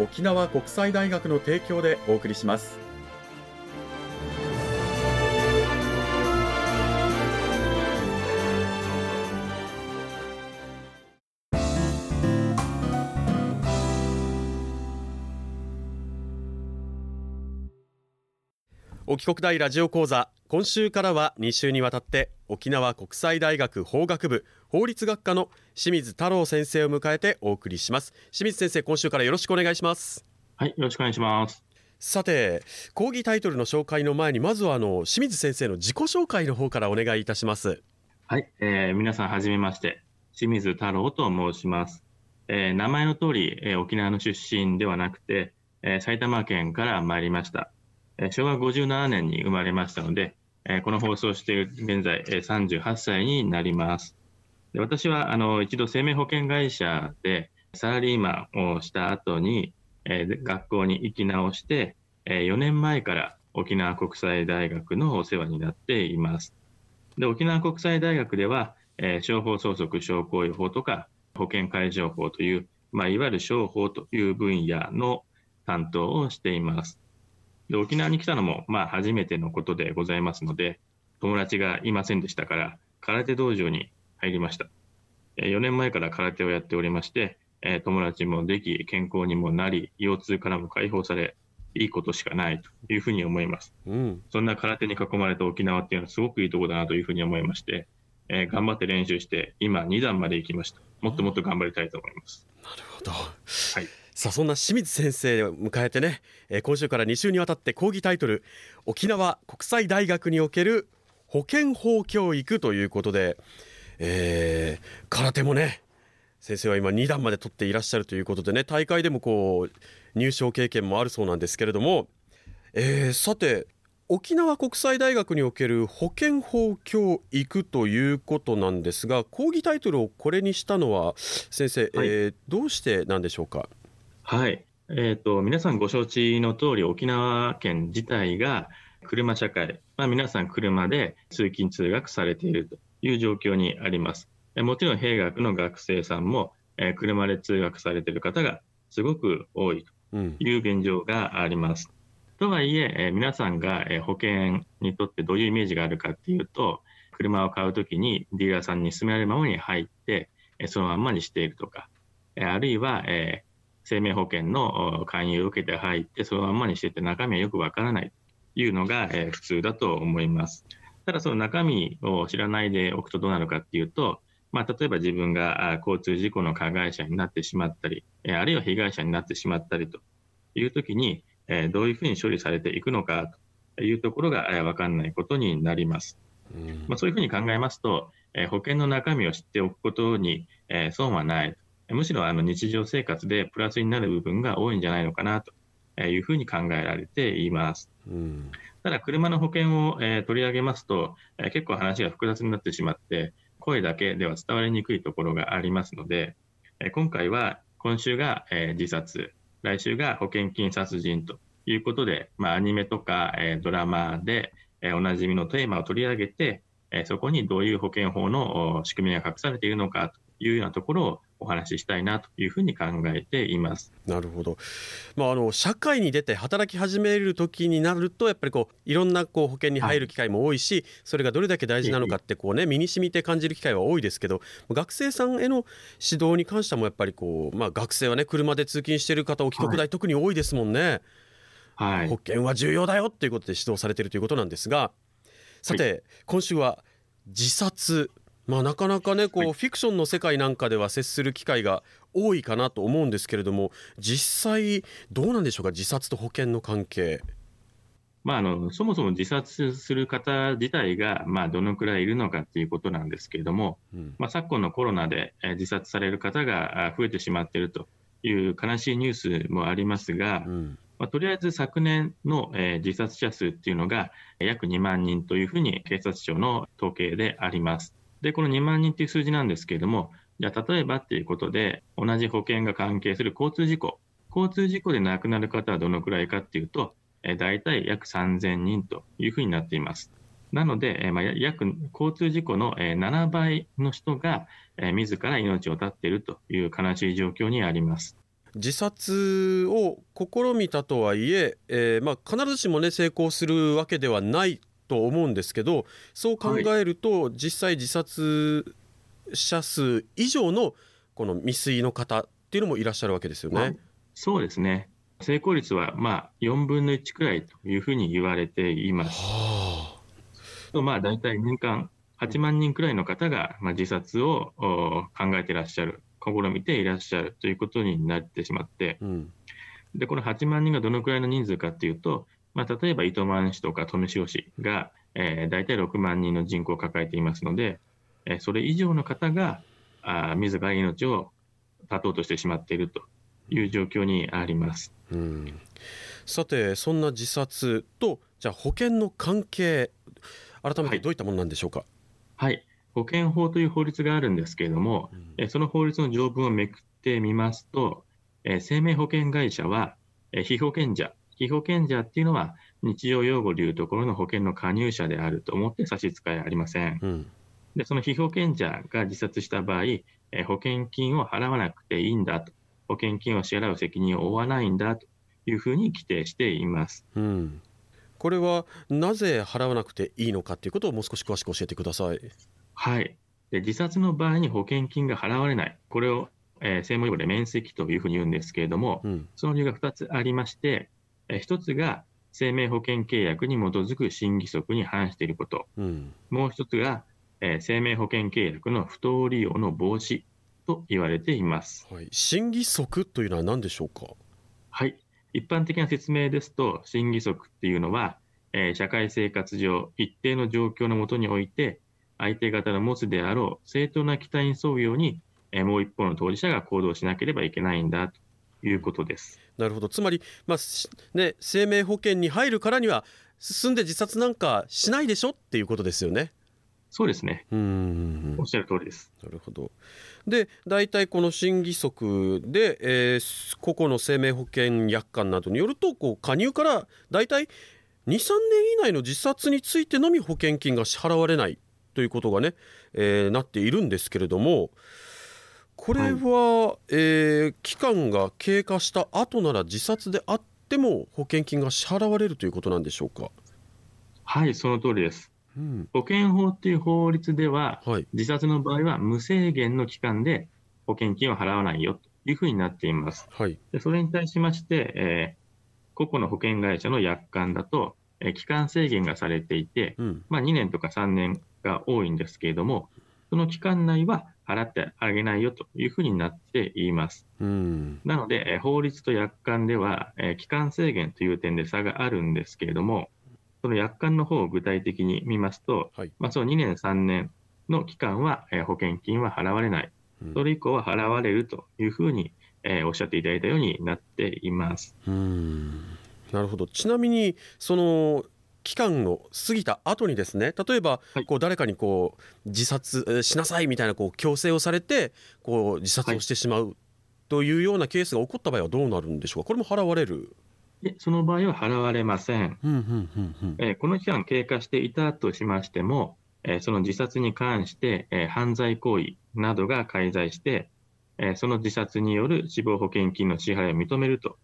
沖縄国際大学の提供でお送りします。沖国大ラジオ講座今週からは2週にわたって沖縄国際大学法学部法律学科の清水太郎先生を迎えてお送りします。清水先生今週からよろしくお願いします。はいよろしくお願いします。さて講義タイトルの紹介の前にまずはあの清水先生の自己紹介の方からお願いいたします。はい、えー、皆さんはじめまして清水太郎と申します、えー、名前の通り、えー、沖縄の出身ではなくて、えー、埼玉県から参りました。昭和57年に生まれましたので、えこの放送している現在え38歳になります。で私はあの一度生命保険会社でサラリーマンをした後に、え学校に行き直して、え4年前から沖縄国際大学のお世話になっています。で沖縄国際大学では、え商法相続商工予法とか保険会情法という、まあ、いわゆる商法という分野の担当をしています。で沖縄に来たのも、まあ、初めてのことでございますので、友達がいませんでしたから、空手道場に入りました。4年前から空手をやっておりまして、友達もでき、健康にもなり、腰痛からも解放され、いいことしかないというふうに思います。うん、そんな空手に囲まれた沖縄っていうのはすごくいいところだなというふうに思いまして、えー、頑張って練習して、今2段まで行きました。もっともっと頑張りたいと思います。なるほど。はい。さあそんな清水先生を迎えてね、えー、今週から2週にわたって講義タイトル沖縄国際大学における保健法教育ということで、えー、空手もね先生は今2段まで取っていらっしゃるということでね大会でもこう入賞経験もあるそうなんですけれども、えー、さて沖縄国際大学における保健法教育ということなんですが講義タイトルをこれにしたのは先生、はい、えー、どうしてなんでしょうか？はい。えっ、ー、と、皆さんご承知の通り、沖縄県自体が車社会、まあ、皆さん車で通勤通学されているという状況にあります。もちろん、兵学の学生さんも、えー、車で通学されている方がすごく多いという現状があります。うん、とはいええー、皆さんが、えー、保険にとってどういうイメージがあるかっていうと、車を買うときにディーラーさんに勧められるままに入って、えー、そのまんまにしているとか、えー、あるいは、えー、生命保険の勧誘を受けて入って、そのまんまにしてて中身はよくわからないというのが、え普通だと思います。ただその中身を知らないでおくとどうなるかっていうと、まあ、例えば自分が交通事故の加害者になってしまったり、あるいは被害者になってしまったりというときに、どういうふうに処理されていくのかというところが分かんないことになります。まあ、そういうふうに考えますと、保険の中身を知っておくことに損はないむしろあの日常生活でプラスになる部分が多いんじゃないのかなというふうに考えられています。うん、ただ、車の保険を、えー、取り上げますと、えー、結構話が複雑になってしまって、声だけでは伝わりにくいところがありますので、えー、今回は今週が、え自殺、来週が保険金殺人ということで、まあ、アニメとか、えドラマで、えおなじみのテーマを取り上げて、えそこにどういう保険法の仕組みが隠されているのかというようなところをお話ししたいなというふうに考えています。なるほど。まああの社会に出て働き始める時になるとやっぱりこういろんなこう保険に入る機会も多いし、はい、それがどれだけ大事なのかってこうね身に染みて感じる機会は多いですけど、学生さんへの指導に関してもやっぱりこうまあ学生はね車で通勤している方、お帰国大、特に多いですもんね。はい、保険は重要だよっていうことで指導されているということなんですがさて、はい、今週は自殺まあ、なかなかねこう、フィクションの世界なんかでは接する機会が多いかなと思うんですけれども実際どうなんでしょうか自殺と保険の関係。まあ、あのそもそも自殺する方自体が、まあ、どのくらいいるのかということなんですけれども、うん、まあ、昨今のコロナで自殺される方が増えてしまっているという悲しいニュースもありますが、うん、まあ、とりあえず昨年の、えー、自殺者数っていうのが約2万人というふうに警察庁の統計であります。で、この2万人っていう数字なんですけれども、じゃあ例えばっていうことで、同じ保険が関係する交通事故、交通事故で亡くなる方はどのくらいかっていうと、え、大体約3000人というふうになっています。なので、えまあ、約交通事故の、7倍の人が、え、自ら命を絶っているという悲しい状況にあります。自殺を試みたとはいええーまあ、必ずしも、ね、成功するわけではないと思うんですけどそう考えると、はい、実際自殺者数以上のこの未遂の方っていうのもいらっしゃるわけですよね。そうですね。成功率はまあ4分の1くらいというふうに言われています。はあ、まあ大体年間8万人くらいの方がまあ自殺を考えていらっしゃる試みていらっしゃるということになってしまって、うん、でこの8万人がどのくらいの人数かっていうと、まあ、例えば糸満市とか富城市が、えー、大体6万人の人口を抱えていますので、えー、それ以上の方があ自ら命を絶とうとしてしまっているという状況にあります。うん、さてそんな自殺とじゃあ保険の関係改めてどういったものなんでしょうか？はい、はい保険法という法律があるんですけれども、うん、その法律の条文をめくってみますと、生命保険会社は、被保険者、被保険者っていうのは、日常用語でいうところの保険の加入者であると思って差し支えありません。うん、でその被保険者が自殺した場合、保険金を払わなくていいんだと、保険金を支払う責任を負わないんだというふうに規定しています。うん、これはなぜ払わなくていいのかということをもう少し詳しく教えてください。はい。で自殺の場合に保険金が払われない。これを、えー、専門用語で免責というふうに言うんですけれども、うん、その理由が2つありまして、えー、1つが生命保険契約に基づく審議則に反していること。うん、もう1つが、えー、生命保険契約の不当利用の防止と言われています。はい、審議則というのは何でしょうか？はい。一般的な説明ですと、審議則っていうのは、えー、社会生活上一定の状況のもとにおいて、相手方の持つであろう正当な期待に沿うように、えもう一方の当事者が行動しなければいけないんだということです。なるほどつまり、まあね、生命保険に入るからには進んで自殺なんかしないでしょっていうことですよね。そうですね。うんおっしゃる通りです。なるほど。で、大体この審議則で、えー、個々の生命保険約款などによると、こう加入から大体2、3年以内の自殺についてのみ保険金が支払われないということがね、えー、なっているんですけれどもこれは、はい、えー、期間が経過した後なら自殺であっても保険金が支払われるということなんでしょうか？はいその通りです、うん、保険法っていう法律では、はい、自殺の場合は無制限の期間で保険金を払わないよというふうになっています、はい、でそれに対しまして、えー、個々の保険会社の約款だと、えー、期間制限がされていて、うん、まあ、2年とか3年が多いんですけれども、その期間内は払ってあげないよというふうになっています。うん。なので、法律と約款では、期間制限という点で差があるんですけれども、その約款の方を具体的に見ますと、はい、まあ、その2年、3年の期間は保険金は払われない、それ以降は払われるというふうに、えー、おっしゃっていただいたようになっています。うん。なるほど。ちなみにその期間を過ぎた後にですね例えばこう誰かにこう自殺しなさいみたいなこう強制をされてこう自殺をしてしまうというようなケースが起こった場合はどうなるんでしょうか？これも払われる？その場合は払われません。えこの期間経過していたとしましても、えその自殺に関して、え犯罪行為などが介在して、えその自殺による死亡保険金の支払いを認めると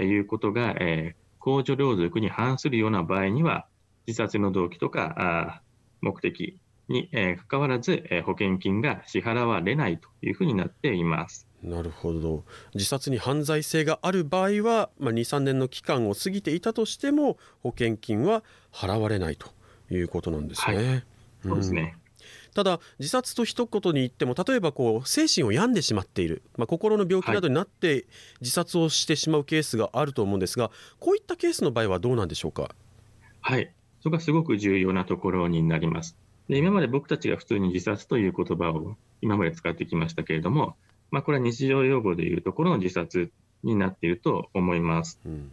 いうことが、え公序良俗に反するような場合には、自殺の動機とかあ目的に、えー、関わらず、えー、保険金が支払われないというふうになっています。なるほど。自殺に犯罪性がある場合は、まあ、23年の期間を過ぎていたとしても保険金は払われないということなんですね。はい、そうですね、ただ自殺と一言に言っても例えばこう精神を病んでしまっている、まあ、心の病気などになって自殺をしてしまうケースがあると思うんですがこういったケースの場合はどうなんでしょうか？はいそこがすごく重要なところになりますで今まで僕たちが普通に自殺という言葉を今まで使ってきましたけれども、まあ、これは日常用語でいうところの自殺になっていると思います。うん、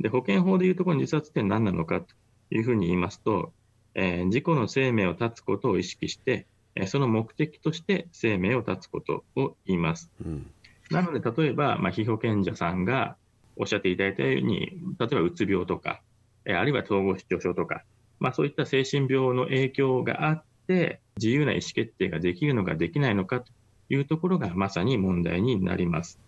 で保険法でいうところの自殺って何なのかというふうに言いますと、えー、自己の生命を絶つことを意識して、えー、その目的として生命を絶つことを言います。うん、なので、例えば、まあ、被保険者さんがおっしゃっていただいたように、例えばうつ病とか、えー、あるいは統合失調症とか、まあ、そういった精神病の影響があって、自由な意思決定ができるのかできないのかというところがまさに問題になります。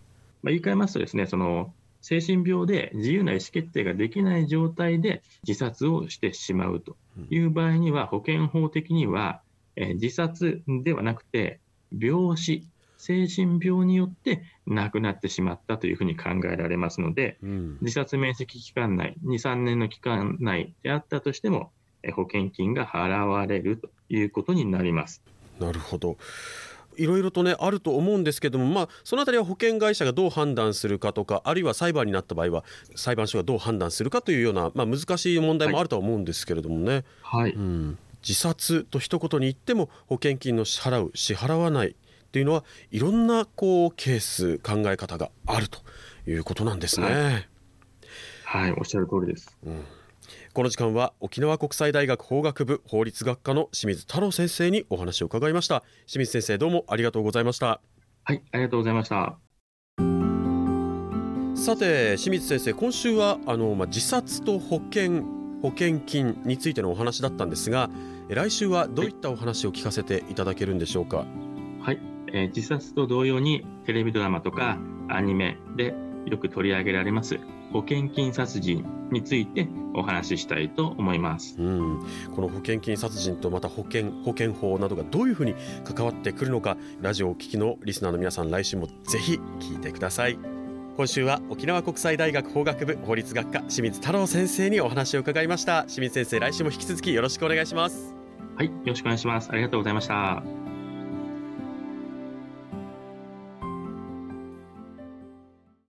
まあ、言い換えますとですね、その精神病で自由な意思決定ができない状態で自殺をしてしまうという場合には、保険法的には、え自殺ではなくて、病死、精神病によって亡くなってしまったというふうに考えられますので、うん、自殺面積期間内、2、3年の期間内であったとしても、保険金が払われるということになります。なるほど。いろいろとねあると思うんですけども、まあ、そのあたりは保険会社がどう判断するかとかあるいは裁判になった場合は裁判所がどう判断するかというような、まあ、難しい問題もあるとは思うんですけれどもね。はい、うん、自殺と一言に言っても保険金の支払う支払わないっていうのはいろんなこうケース考え方があるということなんですね。はい、はい、おっしゃる通りです。うん。この時間は沖縄国際大学法学部法律学科の清水太郎先生にお話を伺いました。清水先生どうもありがとうございました。はいありがとうございました。さて清水先生今週はあの、まあ、自殺と保険保険金についてのお話だったんですが来週はどういったお話を聞かせていただけるんでしょうか？はい、えー、自殺と同様にテレビドラマとかアニメでよく取り上げられます保険金殺人についてお話ししたいと思います、うん、この保険金殺人とまた保険保険法などがどういうふうに関わってくるのかラジオを聴きのリスナーの皆さん来週もぜひ聞いてください。今週は沖縄国際大学法学部法律学科清水太郎先生にお話を伺いました。清水先生来週も引き続きよろしくお願いします。はいよろしくお願いします。ありがとうございました